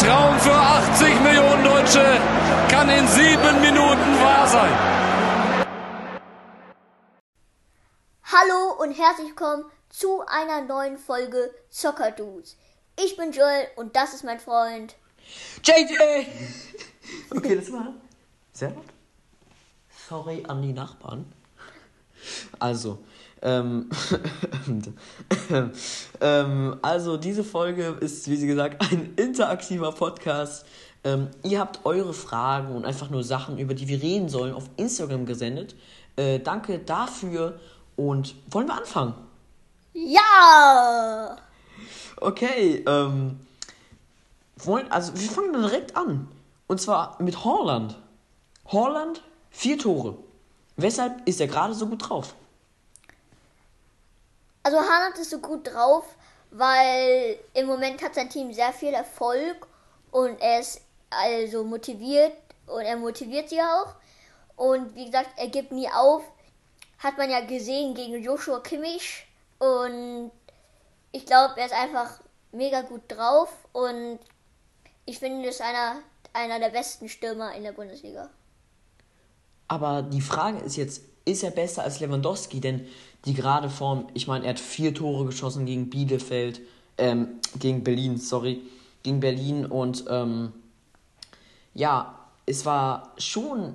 Traum für 80 Millionen Deutsche kann in sieben Minuten wahr sein. Hallo und herzlich willkommen zu einer neuen Folge Soccer Dudes. Ich bin Joel und das ist mein Freund JJ! Okay, das war sehr laut. Sorry an die Nachbarn. Also, also diese Folge ist, wie sie gesagt, ein interaktiver Podcast. Ähm, ihr habt eure Fragen und einfach nur Sachen, über die wir reden sollen, auf Instagram gesendet. Äh, danke dafür und wollen wir anfangen? Ja! Okay, ähm, wollen, also wir fangen dann direkt an. Und zwar mit Holland. Holland, vier Tore. Weshalb ist er gerade so gut drauf? Also Haaland ist so gut drauf, weil im Moment hat sein Team sehr viel Erfolg und er ist also motiviert und er motiviert sie auch. Und wie gesagt, er gibt nie auf. Hat man ja gesehen gegen Joshua Kimmich. Und ich glaube, er ist einfach mega gut drauf und ich finde, er ist einer, einer der besten Stürmer in der Bundesliga. Aber die Frage ist jetzt, ist er besser als Lewandowski? Denn die gerade Form, ich meine, er hat vier Tore geschossen gegen Bielefeld, ähm, gegen Berlin, sorry, gegen Berlin und ähm, ja, es war schon,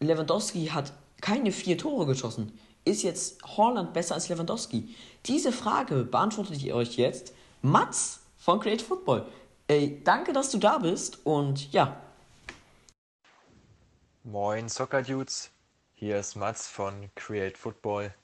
Lewandowski hat keine vier Tore geschossen. Ist jetzt Holland besser als Lewandowski? Diese Frage beantwortet ich euch jetzt. Mats von Create Football. Ey, danke, dass du da bist und ja. Moin Soccer Dudes, hier ist Mats von Create Football.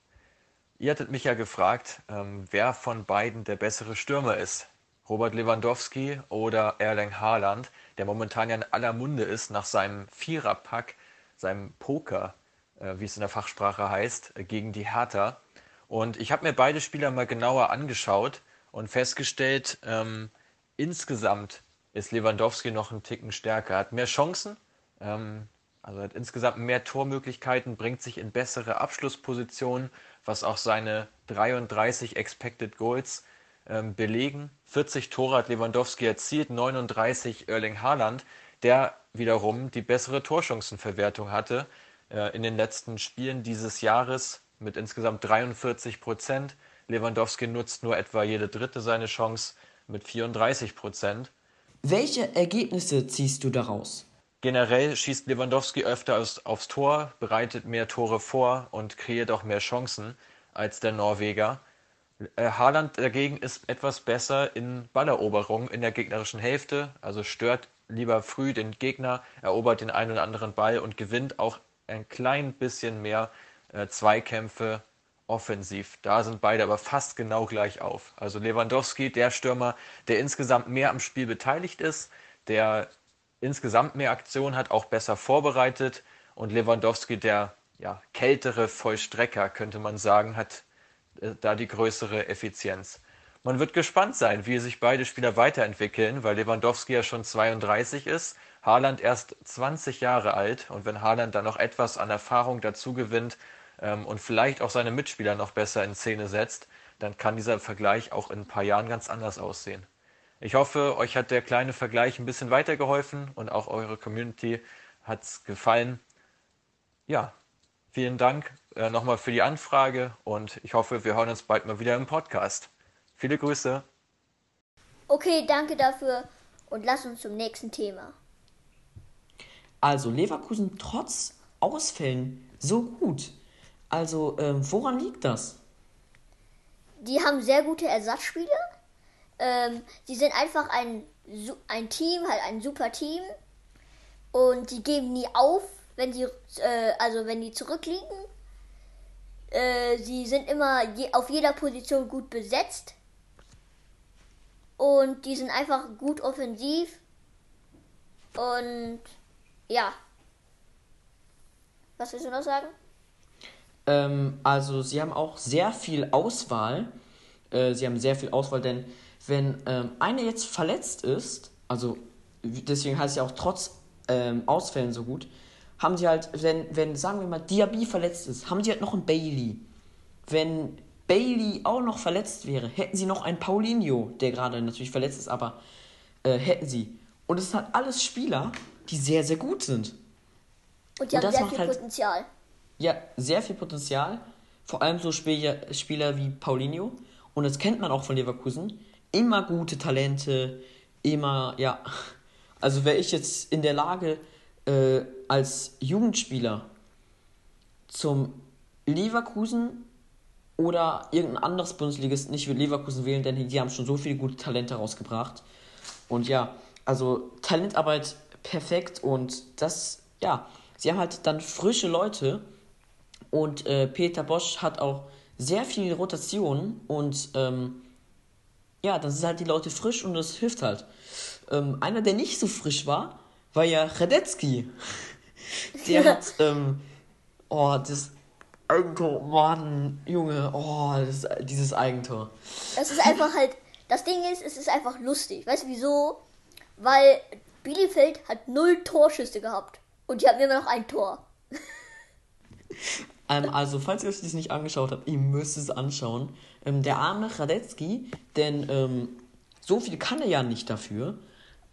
Ihr hattet mich ja gefragt, ähm, wer von beiden der bessere Stürmer ist. Robert Lewandowski oder Erling Haaland, der momentan ja in aller Munde ist nach seinem Viererpack, seinem Poker, äh, wie es in der Fachsprache heißt, gegen die Hertha. Und ich habe mir beide Spieler mal genauer angeschaut und festgestellt, ähm, insgesamt ist Lewandowski noch einen Ticken stärker. Er hat mehr Chancen, ähm, also hat insgesamt mehr Tormöglichkeiten, bringt sich in bessere Abschlusspositionen, was auch seine 33 Expected Goals ähm, belegen. 40 Tore hat Lewandowski erzielt, 39 Erling Haaland, der wiederum die bessere Torchancenverwertung hatte äh, in den letzten Spielen dieses Jahres mit insgesamt 43 Prozent. Lewandowski nutzt nur etwa jede dritte seine Chance mit 34 Prozent. Welche Ergebnisse ziehst du daraus? Generell schießt Lewandowski öfter aufs Tor, bereitet mehr Tore vor und kreiert auch mehr Chancen als der Norweger. Äh, Haaland dagegen ist etwas besser in Balleroberung in der gegnerischen Hälfte, also stört lieber früh den Gegner, erobert den einen oder anderen Ball und gewinnt auch ein klein bisschen mehr äh, Zweikämpfe offensiv. Da sind beide aber fast genau gleich auf. Also Lewandowski, der Stürmer, der insgesamt mehr am Spiel beteiligt ist, der insgesamt mehr Aktion hat, auch besser vorbereitet. Und Lewandowski, der ja, kältere Vollstrecker, könnte man sagen, hat äh, da die größere Effizienz. Man wird gespannt sein, wie sich beide Spieler weiterentwickeln, weil Lewandowski ja schon 32 ist, Haaland erst 20 Jahre alt. Und wenn Haaland dann noch etwas an Erfahrung dazu gewinnt ähm, und vielleicht auch seine Mitspieler noch besser in Szene setzt, dann kann dieser Vergleich auch in ein paar Jahren ganz anders aussehen. Ich hoffe, euch hat der kleine Vergleich ein bisschen weitergeholfen und auch eure Community hat es gefallen. Ja, vielen Dank äh, nochmal für die Anfrage und ich hoffe, wir hören uns bald mal wieder im Podcast. Viele Grüße. Okay, danke dafür und lass uns zum nächsten Thema. Also Leverkusen trotz Ausfällen so gut. Also ähm, woran liegt das? Die haben sehr gute Ersatzspieler ähm, die sind einfach ein, ein Team, halt ein super Team. Und die geben nie auf, wenn sie, äh, also wenn die zurückliegen. Äh, sie sind immer je, auf jeder Position gut besetzt. Und die sind einfach gut offensiv. Und ja. Was willst du noch sagen? Ähm, also sie haben auch sehr viel Auswahl. Äh, sie haben sehr viel Auswahl, denn wenn ähm, einer jetzt verletzt ist, also deswegen heißt es ja auch trotz ähm, Ausfällen so gut, haben sie halt, wenn, wenn, sagen wir mal, Diaby verletzt ist, haben sie halt noch einen Bailey. Wenn Bailey auch noch verletzt wäre, hätten sie noch einen Paulinho, der gerade natürlich verletzt ist, aber äh, hätten sie. Und es sind halt alles Spieler, die sehr, sehr gut sind. Und die Und haben sehr viel halt- Potenzial. Ja, sehr viel Potenzial. Vor allem so Spieler, Spieler wie Paulinho. Und das kennt man auch von Leverkusen. Immer gute Talente. Immer, ja. Also wäre ich jetzt in der Lage, äh, als Jugendspieler zum Leverkusen oder irgendein anderes Bundesligist, nicht würde Leverkusen wählen, denn die haben schon so viele gute Talente rausgebracht. Und ja, also Talentarbeit perfekt und das, ja, sie haben halt dann frische Leute und äh, Peter Bosch hat auch sehr viel Rotation und ähm, ja, dann sind halt die Leute frisch und das hilft halt. Ähm, einer, der nicht so frisch war, war ja Radetzky. Der hat, ähm, oh, das Eigentor, Mann, Junge, oh, das, dieses Eigentor. Das ist einfach halt, das Ding ist, es ist einfach lustig. Weißt du wieso? Weil Bielefeld hat null Torschüsse gehabt. Und die haben immer noch ein Tor. Ähm, also, falls ihr euch das nicht angeschaut habt, ihr müsst es anschauen. Ähm, der arme Radetzky, denn ähm, so viel kann er ja nicht dafür.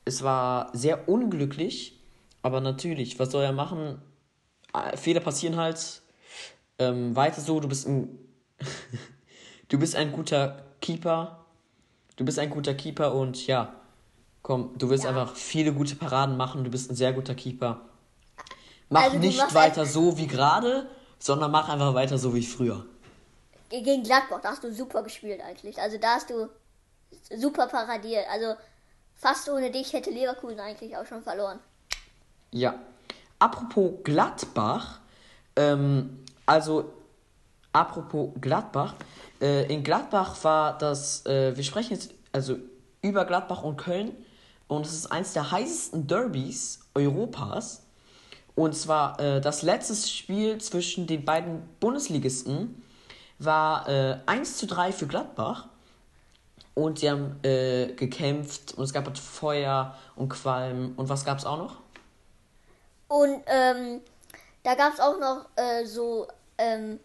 Es war sehr unglücklich, aber natürlich, was soll er machen? Äh, Fehler passieren halt. Ähm, weiter so, du bist ein. du bist ein guter Keeper. Du bist ein guter Keeper und ja, komm, du wirst Ja. einfach viele gute Paraden machen. Du bist ein sehr guter Keeper. Mach Also nicht weiter so wie gerade, sondern mach einfach weiter so wie früher. Gegen Gladbach, da hast du super gespielt eigentlich. Also da hast du super paradiert. Also fast ohne dich hätte Leverkusen eigentlich auch schon verloren. Ja. Apropos Gladbach, ähm, also apropos Gladbach, äh, in Gladbach war das, äh, wir sprechen jetzt also über Gladbach und Köln und es ist eins der heißesten Derbys Europas. Und zwar äh, das letzte Spiel zwischen den beiden Bundesligisten war äh, 1 zu 3 für Gladbach. Und sie haben äh, gekämpft und es gab halt Feuer und Qualm. Und was gab es auch noch? Und ähm, da gab es auch noch äh, so, ähm,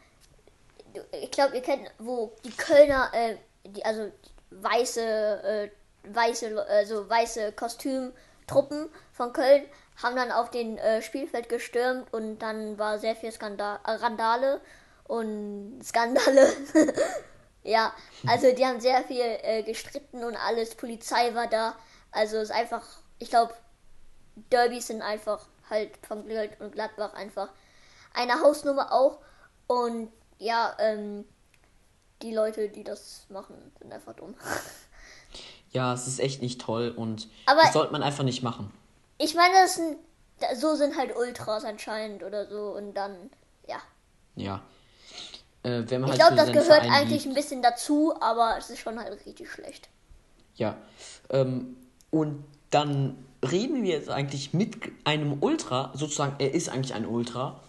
ich glaube, ihr kennt, wo die Kölner, äh, die, also weiße, äh, weiße, also weiße Kostümtruppen von Köln haben dann auf den äh, Spielfeld gestürmt und dann war sehr viel Skandal, äh, Randale und Skandale. ja, also die haben sehr viel äh, gestritten und alles, Polizei war da. Also es ist einfach, ich glaube, Derbys sind einfach halt von Köln und Gladbach einfach eine Hausnummer auch. Und ja, ähm, die Leute, die das machen, sind einfach dumm. Ja, es ist echt nicht toll und Aber- das sollte man einfach nicht machen. Ich meine, das sind, so sind halt Ultras anscheinend oder so und dann, ja. Ja. Äh, wenn man Ich halt glaube, das gehört Verein eigentlich liebt. ein bisschen dazu, aber es ist schon halt richtig schlecht. Ja. Ähm, und dann reden wir jetzt eigentlich mit einem Ultra, sozusagen, er ist eigentlich ein Ultra,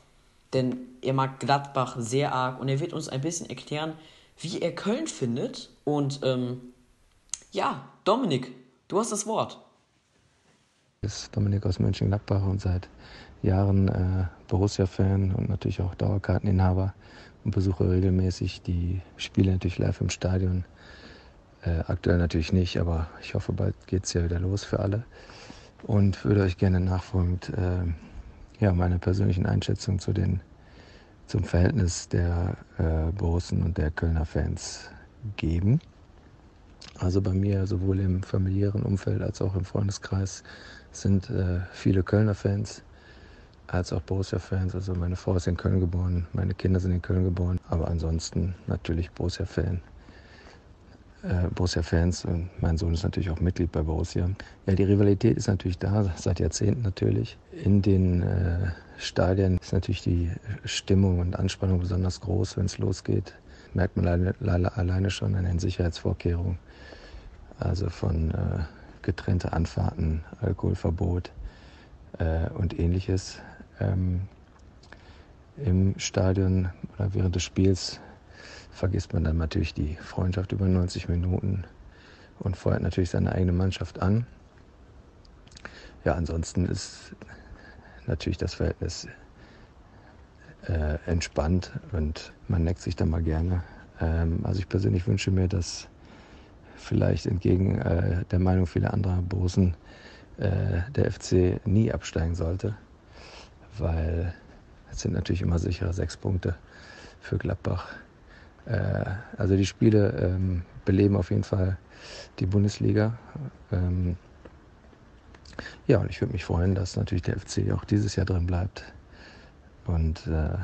denn er mag Gladbach sehr arg und er wird uns ein bisschen erklären, wie er Köln findet. Und ähm, ja, Dominik, du hast das Wort. Ist Dominik aus Mönchengladbach und seit Jahren äh, Borussia-Fan und natürlich auch Dauerkarteninhaber und besuche regelmäßig die Spiele natürlich live im Stadion. Äh, aktuell natürlich nicht, aber ich hoffe, bald geht es ja wieder los für alle. Und würde euch gerne nachfolgend äh, ja, meine persönlichen Einschätzungen zu den, zum Verhältnis der äh, Borussen und der Kölner Fans geben. Also bei mir sowohl im familiären Umfeld als auch im Freundeskreis sind äh, viele Kölner Fans als auch Borussia-Fans. Also meine Frau ist in Köln geboren, meine Kinder sind in Köln geboren, aber ansonsten natürlich Borussia-Fan. Äh, Borussia-Fans und mein Sohn ist natürlich auch Mitglied bei Borussia. Ja, die Rivalität ist natürlich da, seit Jahrzehnten natürlich. In den äh, Stadien ist natürlich die Stimmung und Anspannung besonders groß, wenn es losgeht. Merkt man alleine, alleine- alleine schon an den Sicherheitsvorkehrungen. Also von äh, getrennte Anfahrten, Alkoholverbot äh, und ähnliches. Ähm, Im Stadion oder während des Spiels vergisst man dann natürlich die Freundschaft über 90 Minuten und feuert natürlich seine eigene Mannschaft an. Ja, ansonsten ist natürlich das Verhältnis äh, entspannt und man neckt sich dann mal gerne. Ähm, also ich persönlich wünsche mir, dass vielleicht entgegen äh, der Meinung vieler anderer Borussen äh, der FC nie absteigen sollte, weil es sind natürlich immer sichere sechs Punkte für Gladbach. Äh, also die Spiele ähm, beleben auf jeden Fall die Bundesliga. Ähm, ja, und ich würde mich freuen, dass natürlich der FC auch dieses Jahr drin bleibt. Und äh,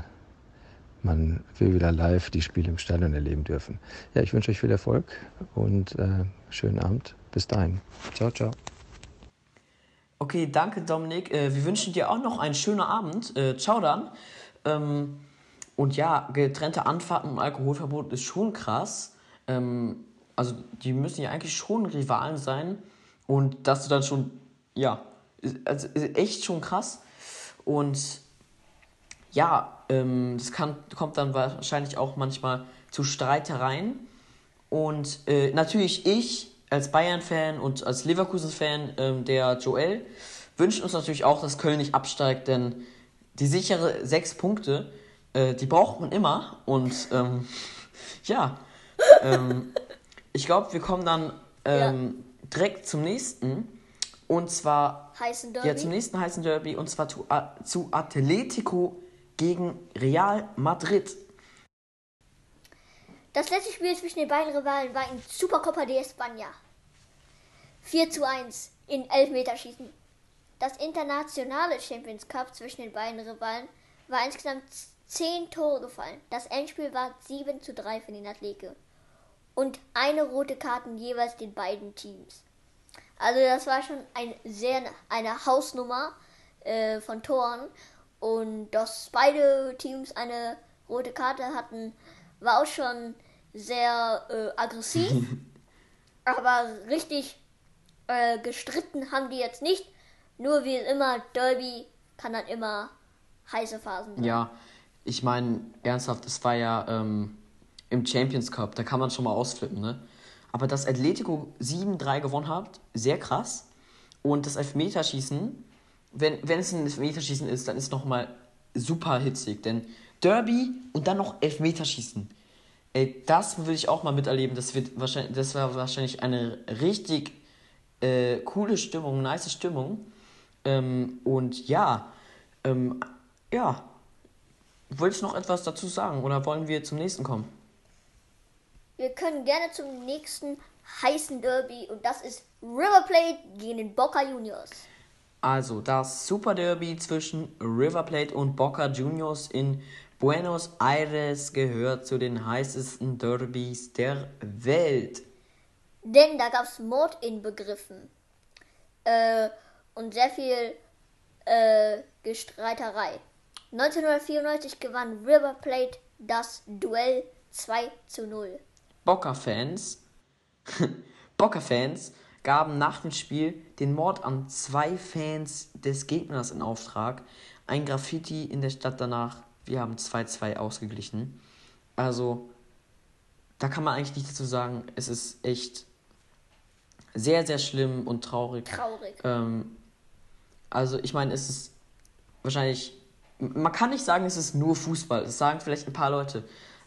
man will wieder live die Spiele im Stadion erleben dürfen. Ja, ich wünsche euch viel Erfolg und äh, schönen Abend. Bis dahin. Ciao, ciao. Okay, danke Dominik. Äh, wir wünschen dir auch noch einen schönen Abend. Äh, ciao dann. Ähm, und ja, getrennte Anfahrten im Alkoholverbot ist schon krass. Ähm, also die müssen ja eigentlich schon Rivalen sein. Und dass du dann schon, ja, also echt schon krass. Und ja, ähm, das kann, kommt dann wahrscheinlich auch manchmal zu Streitereien. Und äh, natürlich ich als Bayern-Fan und als Leverkusen-Fan, ähm, der Joel, wünschen uns natürlich auch, dass Köln nicht absteigt, denn die sichere sechs Punkte, äh, die braucht man immer. Und ähm, ja, ähm, ich glaube, wir kommen dann ähm, ja. direkt zum nächsten. Und zwar heißen Derby. Ja, zum nächsten heißen Derby. Und zwar zu, zu Atletico gegen Real Madrid. Das letzte Spiel zwischen den beiden Rivalen war in Supercopa de España. 4 zu 1 in Elfmeterschießen. Das internationale Champions Cup zwischen den beiden Rivalen war insgesamt 10 Tore gefallen. Das Endspiel war 7 zu 3 für den Atletico. Und eine rote Karte jeweils den beiden Teams. Also das war schon ein sehr, eine Hausnummer äh, von Toren. Und dass beide Teams eine rote Karte hatten, war auch schon sehr äh, aggressiv. aber richtig äh, gestritten haben die jetzt nicht. Nur wie immer, Derby kann dann immer heiße Phasen sein. Ja, ich meine, ernsthaft, es war ja ähm, im Champions Cup, da kann man schon mal ausflippen, ne? Aber dass Atletico 7-3 gewonnen hat, sehr krass. Und das Elfmeterschießen wenn, wenn es ein Elfmeterschießen ist, dann ist es nochmal super hitzig. Denn Derby und dann noch Elfmeterschießen. Ey, das würde ich auch mal miterleben. Das, wird wahrscheinlich, das war wahrscheinlich eine richtig äh, coole Stimmung, nice Stimmung. Ähm, und ja, ähm, ja. Wolltest du noch etwas dazu sagen oder wollen wir zum nächsten kommen? Wir können gerne zum nächsten heißen Derby und das ist River Plate gegen den Boca Juniors. Also das Super Derby zwischen River Plate und Boca Juniors in Buenos Aires gehört zu den heißesten Derbys der Welt. Denn da gab es Mord inbegriffen. Äh, und sehr viel äh, Gestreiterei. 1994 gewann River Plate das Duell 2 zu 0. Boca-Fans Boca-Fans gaben nach dem Spiel den Mord an zwei Fans des Gegners in Auftrag. Ein Graffiti in der Stadt danach. Wir haben 2-2 ausgeglichen. Also, da kann man eigentlich nichts dazu sagen. Es ist echt sehr, sehr schlimm und traurig. Traurig. Ähm, also, ich meine, es ist wahrscheinlich. Man kann nicht sagen, es ist nur Fußball. Das sagen vielleicht ein paar Leute.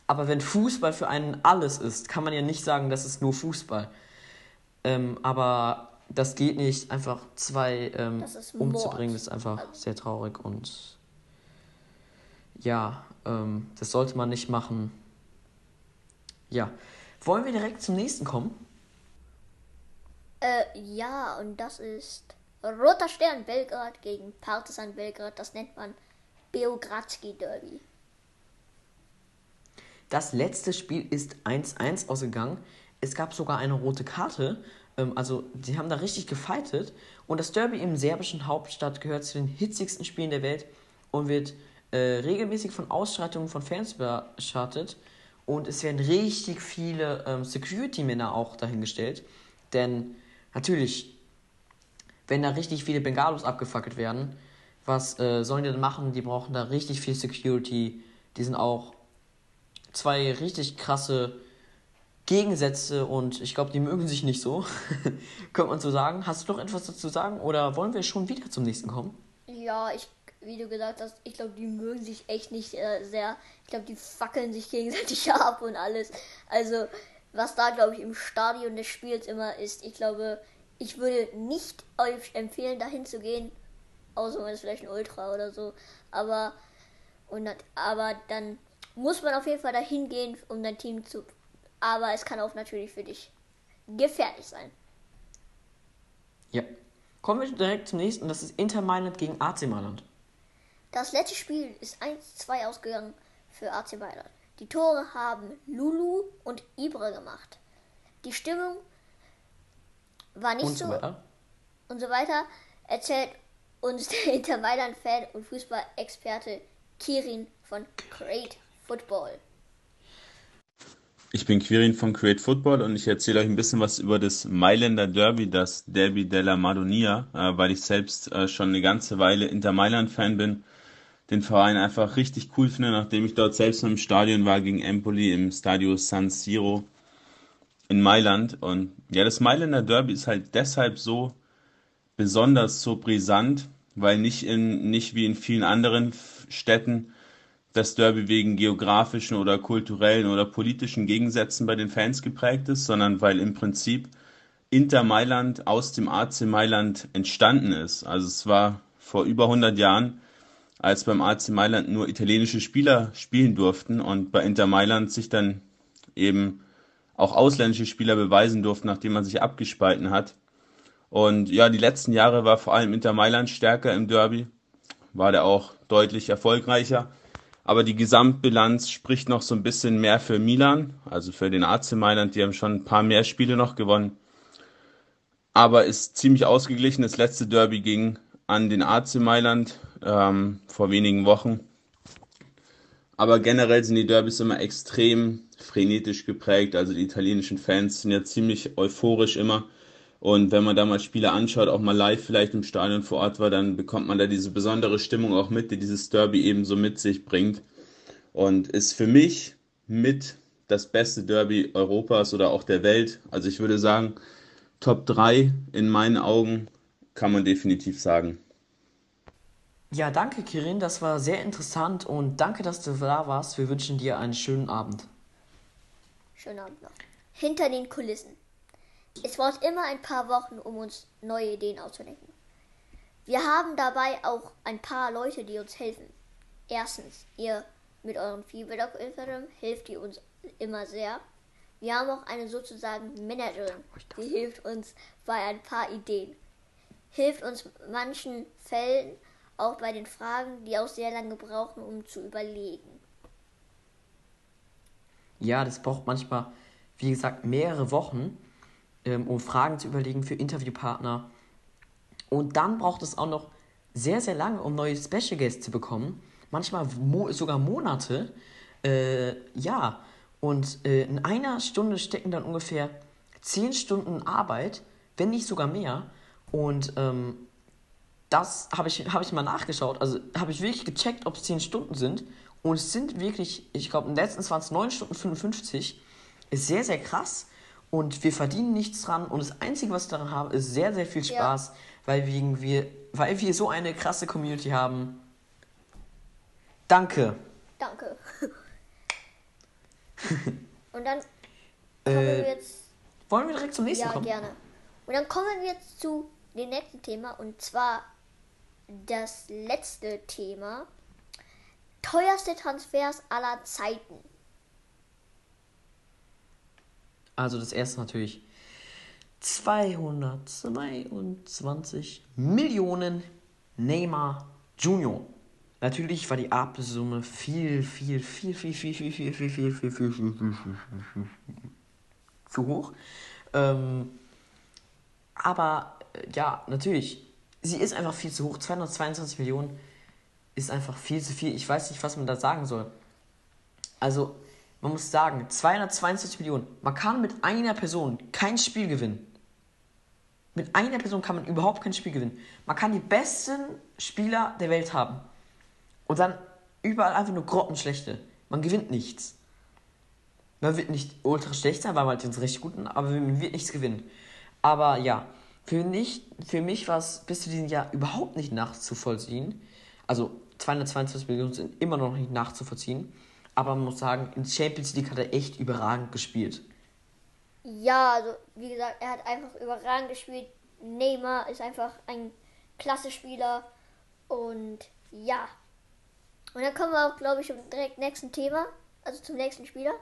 Aber wenn Fußball für einen alles ist, kann man ja nicht sagen, das ist nur Fußball. Ähm, aber das geht nicht, einfach zwei ähm, das umzubringen, das ist einfach also. sehr traurig und ja, ähm, das sollte man nicht machen. Ja. Wollen wir direkt zum nächsten kommen? Äh, ja, und das ist Roter Stern Belgrad gegen Partizan Belgrad. Das nennt man Beogradski Derby. Das letzte Spiel ist 1-1 ausgegangen. Es gab sogar eine rote Karte. Ähm, also, sie haben da richtig gefightet. Und das Derby im serbischen Hauptstadt gehört zu den hitzigsten Spielen der Welt und wird äh, regelmäßig von Ausschreitungen von Fans überschattet. Und es werden richtig viele ähm, Security-Männer auch dahingestellt. Denn natürlich, wenn da richtig viele Bengalos abgefackelt werden, was äh, sollen die denn machen? Die brauchen da richtig viel Security. Die sind auch zwei richtig krasse Gegensätze und ich glaube, die mögen sich nicht so. Könnte man so sagen. Hast du noch etwas dazu sagen oder wollen wir schon wieder zum nächsten kommen? Ja, ich, wie du gesagt hast, ich glaube, die mögen sich echt nicht äh, sehr. Ich glaube, die fackeln sich gegenseitig ab und alles. Also, was da, glaube ich, im Stadion des Spiels immer ist, ich glaube, ich würde nicht euch empfehlen, dahin zu gehen, außer man ist vielleicht ein Ultra oder so. Aber, und aber dann muss man auf jeden Fall dahin gehen, um dein Team zu. Aber es kann auch natürlich für dich gefährlich sein. Ja. Kommen wir direkt zum nächsten, das ist Inter Mailand gegen AC Mailand. Das letzte Spiel ist 1-2 ausgegangen für AC Mailand. Die Tore haben Lulu und Ibra gemacht. Die Stimmung war nicht Und so weiter. und so weiter, erzählt uns der Inter Mailand-Fan und Fußballexperte Kirin von Great Football. Ich bin Quirin von Create Football und ich erzähle euch ein bisschen was über das Mailänder Derby, das Derby della Madonia, äh, weil ich selbst äh, schon eine ganze Weile Inter Mailand-Fan bin. Den Verein einfach richtig cool finde, nachdem ich dort selbst im Stadion war gegen Empoli im Stadio San Siro in Mailand. Und ja, das Mailänder Derby ist halt deshalb so besonders so brisant, weil nicht in, nicht wie in vielen anderen Städten das Derby wegen geografischen oder kulturellen oder politischen Gegensätzen bei den Fans geprägt ist, sondern weil im Prinzip Inter Mailand aus dem AC Mailand entstanden ist. Also es war vor über 100 Jahren, als beim AC Mailand nur italienische Spieler spielen durften und bei Inter Mailand sich dann eben auch ausländische Spieler beweisen durften, nachdem man sich abgespalten hat. Und ja, die letzten Jahre war vor allem Inter Mailand stärker im Derby, war der auch deutlich erfolgreicher. Aber die Gesamtbilanz spricht noch so ein bisschen mehr für Milan, also für den AC Mailand. Die haben schon ein paar mehr Spiele noch gewonnen. Aber ist ziemlich ausgeglichen. Das letzte Derby ging an den AC Mailand ähm, vor wenigen Wochen. Aber generell sind die Derbys immer extrem frenetisch geprägt. Also die italienischen Fans sind ja ziemlich euphorisch immer. Und wenn man da mal Spiele anschaut, auch mal live vielleicht im Stadion vor Ort war, dann bekommt man da diese besondere Stimmung auch mit, die dieses Derby eben so mit sich bringt. Und ist für mich mit das beste Derby Europas oder auch der Welt. Also ich würde sagen, Top 3 in meinen Augen kann man definitiv sagen. Ja, danke Kirin, das war sehr interessant und danke, dass du da warst. Wir wünschen dir einen schönen Abend. Schönen Abend noch. Hinter den Kulissen. Es braucht immer ein paar Wochen, um uns neue Ideen auszudenken. Wir haben dabei auch ein paar Leute, die uns helfen. Erstens, ihr mit eurem Feedback Instagram hilft ihr uns immer sehr. Wir haben auch eine sozusagen Managerin, die hilft uns bei ein paar Ideen. Hilft uns in manchen Fällen auch bei den Fragen, die auch sehr lange brauchen, um zu überlegen. Ja, das braucht manchmal, wie gesagt, mehrere Wochen, ähm, um Fragen zu überlegen für Interviewpartner. Und dann braucht es auch noch sehr, sehr lange, um neue Special Guests zu bekommen. Manchmal mo sogar Monate. Äh, ja, und äh, in einer Stunde stecken dann ungefähr 10 Stunden Arbeit, wenn nicht sogar mehr. Und ähm, das habe ich, hab ich mal nachgeschaut. Also habe ich wirklich gecheckt, ob es 10 Stunden sind. Und es sind wirklich, ich glaube, letztens waren es 9 Stunden 55. Ist sehr, sehr krass. Und wir verdienen nichts dran. Und das Einzige, was wir daran haben, ist sehr, sehr viel Ja. Spaß, weil, wegen wir, weil wir so eine krasse Community haben. Danke. Danke. Und dann kommen wir Äh, jetzt. wollen wir direkt zum nächsten Ja, kommen? gerne. Und dann kommen wir jetzt zu dem nächsten Thema und zwar das letzte Thema. Teuerste Transfers aller Zeiten. Also das erste natürlich 222 Millionen Neymar Junior. Natürlich war die Ablösesumme viel, viel, viel, viel, viel, viel, viel, viel, viel, viel, viel, viel, viel, viel, viel, viel zu hoch. Ähm, aber äh, ja, natürlich, sie ist einfach viel zu hoch. 222 Millionen ist einfach viel zu viel. Ich weiß nicht, was man da sagen soll. Also, man muss sagen, 222 Millionen. Man kann mit einer Person kein Spiel gewinnen. Mit einer Person kann man überhaupt kein Spiel gewinnen. Man kann die besten Spieler der Welt haben. Und dann überall einfach nur grottenschlechte. Man gewinnt nichts. Man wird nicht ultra schlecht sein, weil man halt den richtig guten, aber man wird nichts gewinnen. Aber ja, für, nicht, für mich war es bis zu diesem Jahr überhaupt nicht nachzuvollziehen. Also 222 Millionen sind immer noch nicht nachzuvollziehen. Aber man muss sagen, in Champions League hat er echt überragend gespielt. Ja, also wie gesagt, er hat einfach überragend gespielt. Neymar ist einfach ein klasse Spieler. Und ja. Und dann kommen wir auch, glaube ich, zum direkt nächsten Thema. Also zum nächsten Spieler.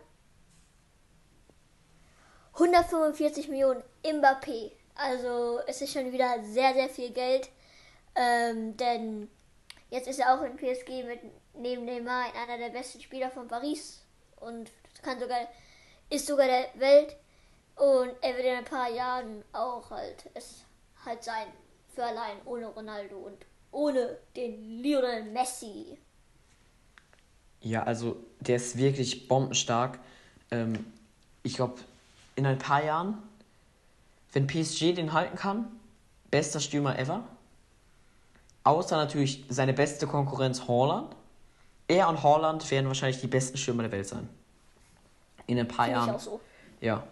145 Millionen Mbappé. Also es ist schon wieder sehr, sehr viel Geld. Ähm, denn jetzt ist er auch in PSG mit neben Neymar einer der besten Spieler von Paris. Und kann sogar, ist sogar der Welt. Und er wird in ein paar Jahren auch halt es halt sein. Für allein ohne Ronaldo und ohne den Lionel Messi. Ja, also der ist wirklich bombenstark. Ähm, ich glaube, in ein paar Jahren, wenn PSG den halten kann, bester Stürmer ever. Außer natürlich seine beste Konkurrenz Holland. Er und Holland werden wahrscheinlich die besten Stürmer der Welt sein. In ein paar Finde ich Jahren. auch so. Ja.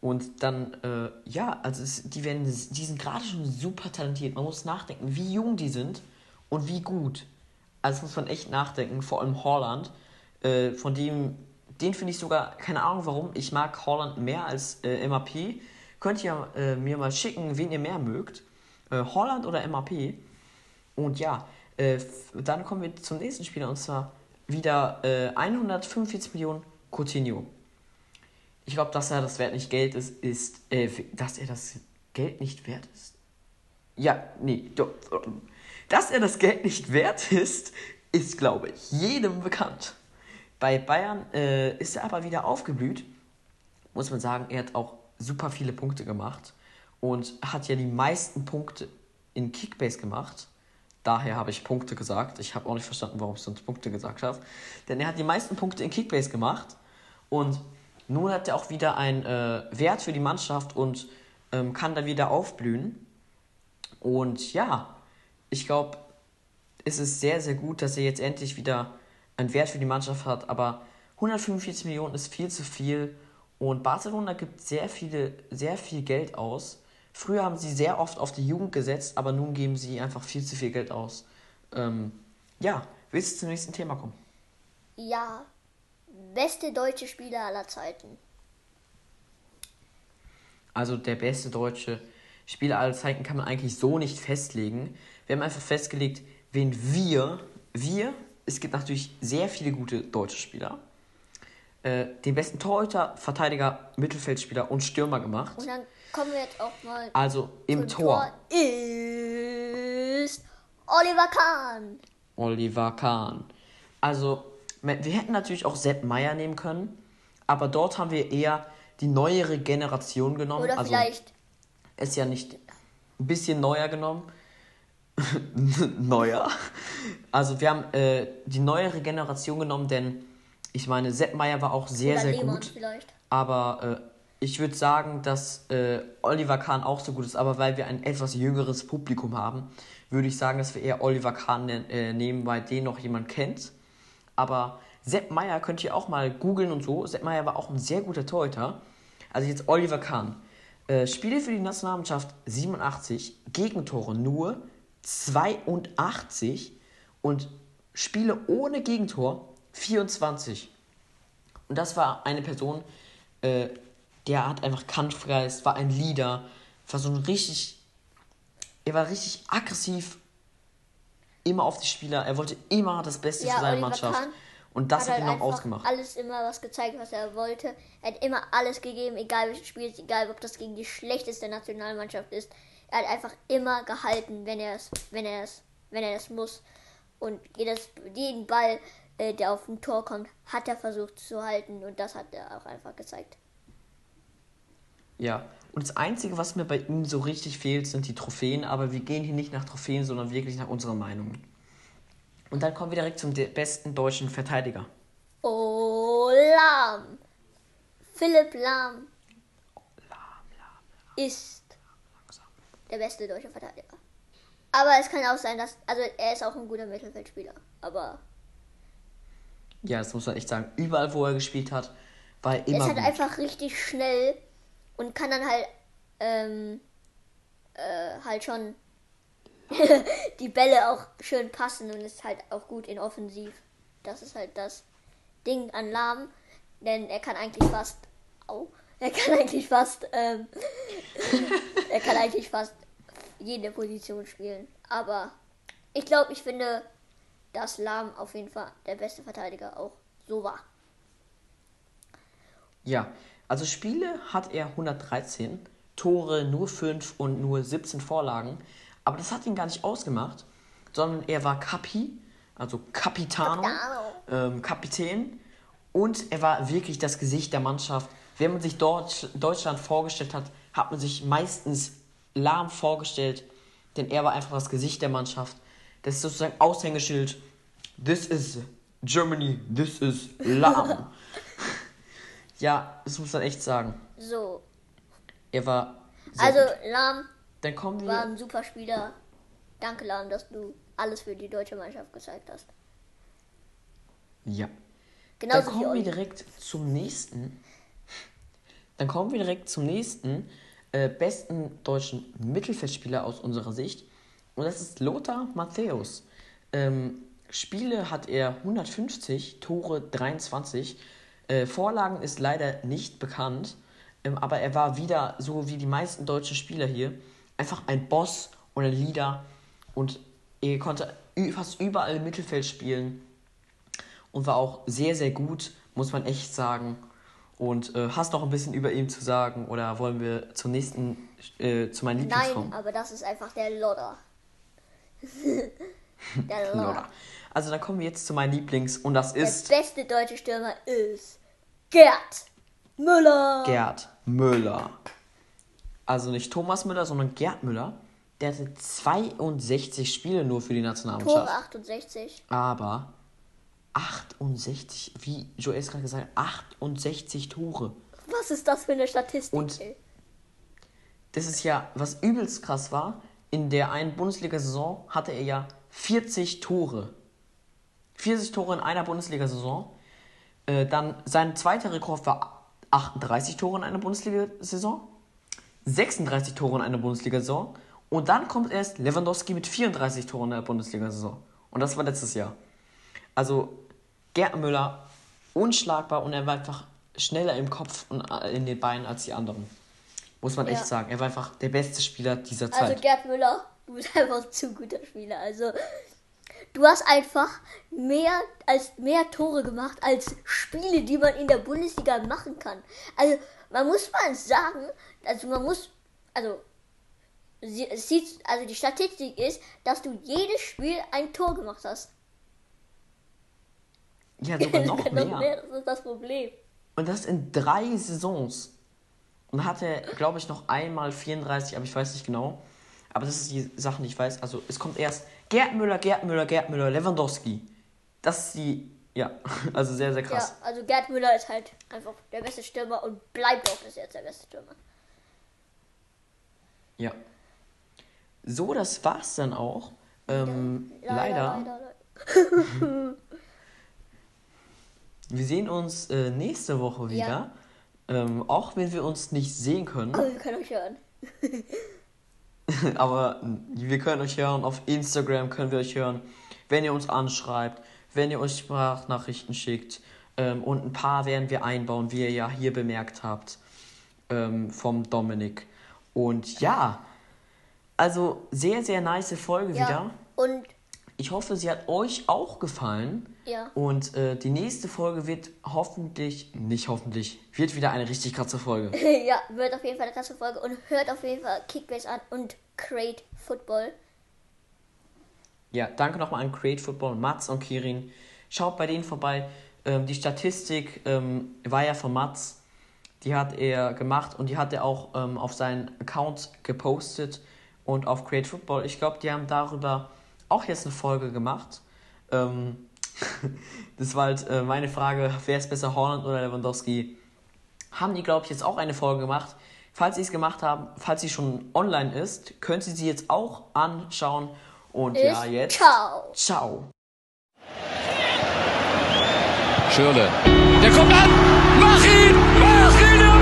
Und dann, äh, ja, also es, die werden, die sind gerade schon super talentiert. Man muss nachdenken, wie jung die sind und wie gut. Also muss man echt nachdenken, vor allem Holland. Äh, von dem, den finde ich sogar, keine Ahnung warum, ich mag Holland mehr als äh, MAP. Könnt ihr äh, mir mal schicken, wen ihr mehr mögt. Äh, Holland oder MAP. Und ja, äh, dann kommen wir zum nächsten Spieler und zwar wieder äh, 145 Millionen Coutinho. Ich glaube, dass er das Wert nicht Geld ist, ist, äh, dass er das Geld nicht wert ist. Ja, nee, doch, dass er das Geld nicht wert ist, ist, glaube ich, jedem bekannt. Bei Bayern äh, ist er aber wieder aufgeblüht. Muss man sagen, er hat auch super viele Punkte gemacht und hat ja die meisten Punkte in Kickbase gemacht. Daher habe ich Punkte gesagt. Ich habe auch nicht verstanden, warum ich sonst Punkte gesagt habe. Denn er hat die meisten Punkte in Kickbase gemacht und nun hat er auch wieder einen äh, Wert für die Mannschaft und ähm, kann da wieder aufblühen. Und ja, ich glaube, es ist sehr, sehr gut, dass er jetzt endlich wieder einen Wert für die Mannschaft hat. Aber 145 Millionen ist viel zu viel. Und Barcelona gibt sehr, viele, sehr viel Geld aus. Früher haben sie sehr oft auf die Jugend gesetzt, aber nun geben sie einfach viel zu viel Geld aus. Ähm, ja, willst du zum nächsten Thema kommen? Ja, beste deutsche Spieler aller Zeiten. Also der beste deutsche Spieler aller Zeiten kann man eigentlich so nicht festlegen. Wir haben einfach festgelegt, wen wir, wir, es gibt natürlich sehr viele gute deutsche Spieler, äh, den besten Torhüter, Verteidiger, Mittelfeldspieler und Stürmer gemacht. Und dann kommen wir jetzt auch mal Also im zum Tor, ist Oliver Kahn. Oliver Kahn. Also wir hätten natürlich auch Sepp Meier nehmen können, aber dort haben wir eher die neuere Generation genommen. Oder also, vielleicht ist ja nicht ein bisschen neuer genommen. neuer. Also wir haben äh, die neuere Generation genommen, denn ich meine, Sepp Meier war auch sehr, oder sehr Lehmann gut. vielleicht. Aber äh, ich würde sagen, dass äh, Oliver Kahn auch so gut ist. Aber weil wir ein etwas jüngeres Publikum haben, würde ich sagen, dass wir eher Oliver Kahn ne äh, nehmen, weil den noch jemand kennt. Aber Sepp Meier könnt ihr auch mal googeln und so. Sepp Meier war auch ein sehr guter Torhüter. Also jetzt Oliver Kahn. Äh, Spiele für die Nationalmannschaft 87, Gegentore nur 82 und Spiele ohne Gegentor 24. Und das war eine Person, äh, der hat einfach Kampfgeist, war ein Leader, war so ein richtig, er war richtig aggressiv, immer auf die Spieler, er wollte immer das Beste Ja, für seine Oliver Mannschaft. Kahn Und das hat, hat ihn halt auch ausgemacht. alles immer was gezeigt, was er wollte. Er hat immer alles gegeben, egal welches Spiel es, egal ob das gegen die schlechteste Nationalmannschaft ist. Er hat einfach immer gehalten, wenn er es, wenn er es, wenn er es muss. Und jedes, jeden Ball, äh, der auf ein Tor kommt, hat er versucht zu halten und das hat er auch einfach gezeigt. Ja, und das Einzige, was mir bei ihm so richtig fehlt, sind die Trophäen, aber wir gehen hier nicht nach Trophäen, sondern wirklich nach unserer Meinung. Und dann kommen wir direkt zum besten deutschen Verteidiger. Oh, Lahm. Philipp Lahm ist der beste deutsche Verteidiger. Aber es kann auch sein, dass. Also, er ist auch ein guter Mittelfeldspieler. Aber Ja, das muss man echt sagen. Überall, wo er gespielt hat, war er er ist immer halt gut. einfach richtig schnell und kann dann halt. Ähm, äh, halt schon die Bälle auch schön passen und ist halt auch gut in Offensiv. Das ist halt das Ding an Lahm, denn er kann eigentlich fast. Au, er kann eigentlich fast ähm, er kann eigentlich fast jede Position spielen. Aber ich glaube, ich finde, dass Lahm auf jeden Fall der beste Verteidiger auch so war. Ja, also Spiele hat er 113, Tore nur 5 und nur 17 Vorlagen. Aber das hat ihn gar nicht ausgemacht, sondern er war Capi, also Capitano, Capitano. ähm, Kapitän. Und er war wirklich das Gesicht der Mannschaft. Wenn man sich Deutsch, Deutschland vorgestellt hat, hat man sich meistens lahm vorgestellt, denn er war einfach das Gesicht der Mannschaft. Das ist sozusagen Aushängeschild. This is Germany, this is lahm. ja, das muss man echt sagen. So. Er war. Also gut. Lahm Dann kommen wir. war ein super Spieler. Danke Lahm, dass du alles für die deutsche Mannschaft gezeigt hast. Ja. Dann Genauso wie kommen wir direkt zum nächsten. Dann kommen wir direkt zum nächsten äh, besten deutschen Mittelfeldspieler aus unserer Sicht. Und das ist Lothar Matthäus. Ähm, Spiele hat er 150, Tore 23. Äh, Vorlagen ist leider nicht bekannt. Ähm, aber er war wieder, so wie die meisten deutschen Spieler hier, einfach ein Boss und ein Leader. Und er konnte fast überall im Mittelfeld spielen und war auch sehr, sehr gut, muss man echt sagen. Und äh, hast noch ein bisschen über ihn zu sagen oder wollen wir zum nächsten, äh, zu meinem Lieblingsraum? Nein, aber das ist einfach der Lodder. der Lodder. Also dann kommen wir jetzt zu meinem Lieblings und das Der ist beste deutsche Stürmer ist Gerd Müller. Gerd Müller. Also nicht Thomas Müller, sondern Gerd Müller. Der hatte 62 Spiele nur für die Tore Nationalmannschaft. 68. Aber 68, wie Joel es gerade gesagt hat, 68 Tore. Was ist das für eine Statistik? Und- ey? Das ist ja, was übelst krass war, in der einen Bundesliga-Saison hatte er ja 40 Tore. 40 Tore in einer Bundesliga-Saison. Äh, dann sein zweiter Rekord war 38 Tore in einer Bundesliga-Saison. 36 Tore in einer Bundesliga-Saison. Und dann kommt erst Lewandowski mit 34 Toren in der Bundesliga-Saison. Und das war letztes Jahr. Also Gerd Müller, unschlagbar und er war einfach schneller im Kopf und äh, in den Beinen als die anderen. Muss man echt Ja. sagen. Er war einfach der beste Spieler dieser Also Zeit. Gerd Müller, du bist einfach ein zu guter Spieler. Also du hast einfach mehr als mehr Tore gemacht als Spiele, die man in der Bundesliga machen kann. Also man muss mal sagen, also man muss, also sie- sieht, also die Statistik ist, dass du jedes Spiel ein Tor gemacht hast. ja, sogar noch Noch mehr. Das ist das Problem. Und das in drei Saisons. Und hatte, glaube ich, noch einmal 34, aber ich weiß nicht genau. Aber das ist die Sache, die ich weiß. Also es kommt erst Gerd Müller, Gerd Müller, Gerd Müller, Lewandowski. Das ist die, ja, also sehr, sehr krass. Ja, also Gerd Müller ist halt einfach der beste Stürmer und bleibt auch bis jetzt der beste Stürmer. Ja. So, das war's dann auch. Ähm, leider, leider, leider. Wir sehen uns äh, nächste Woche wieder. Ähm, auch wenn wir uns nicht sehen können. Aber wir können euch hören. Aber wir können euch hören. Auf Instagram können wir euch hören. Wenn ihr uns anschreibt, wenn ihr euch Sprachnachrichten schickt. Ähm, und ein paar werden wir einbauen, wie ihr ja hier bemerkt habt. Ähm, vom Dominik. Und ja, also sehr, sehr nice Folge Ja. wieder. Und Ich hoffe, sie hat euch auch gefallen. ja. Und äh, die nächste Folge wird hoffentlich, nicht hoffentlich, wird wieder eine richtig krasse Folge. ja, wird auf jeden Fall eine krasse Folge und hört auf jeden Fall Kickbase an und Crate Football. Ja, danke nochmal an Create Football, Mats und Kirin. Schaut bei denen vorbei. Ähm, die Statistik ähm, war ja von Mats. Die hat er gemacht und die hat er auch ähm, auf seinen Account gepostet und auf Create Football. Ich glaube, die haben darüber auch jetzt eine Folge gemacht. Ähm, das war halt äh, meine Frage, wer ist besser, Holland oder Lewandowski? Haben die, glaube ich, jetzt auch eine Folge gemacht. Falls sie es gemacht haben, falls sie schon online ist, könnt ihr sie jetzt auch anschauen. Und ja, Ist jetzt. Ciao. Ciao. Schürle. Der kommt an. Mach ihn! Mach ihn!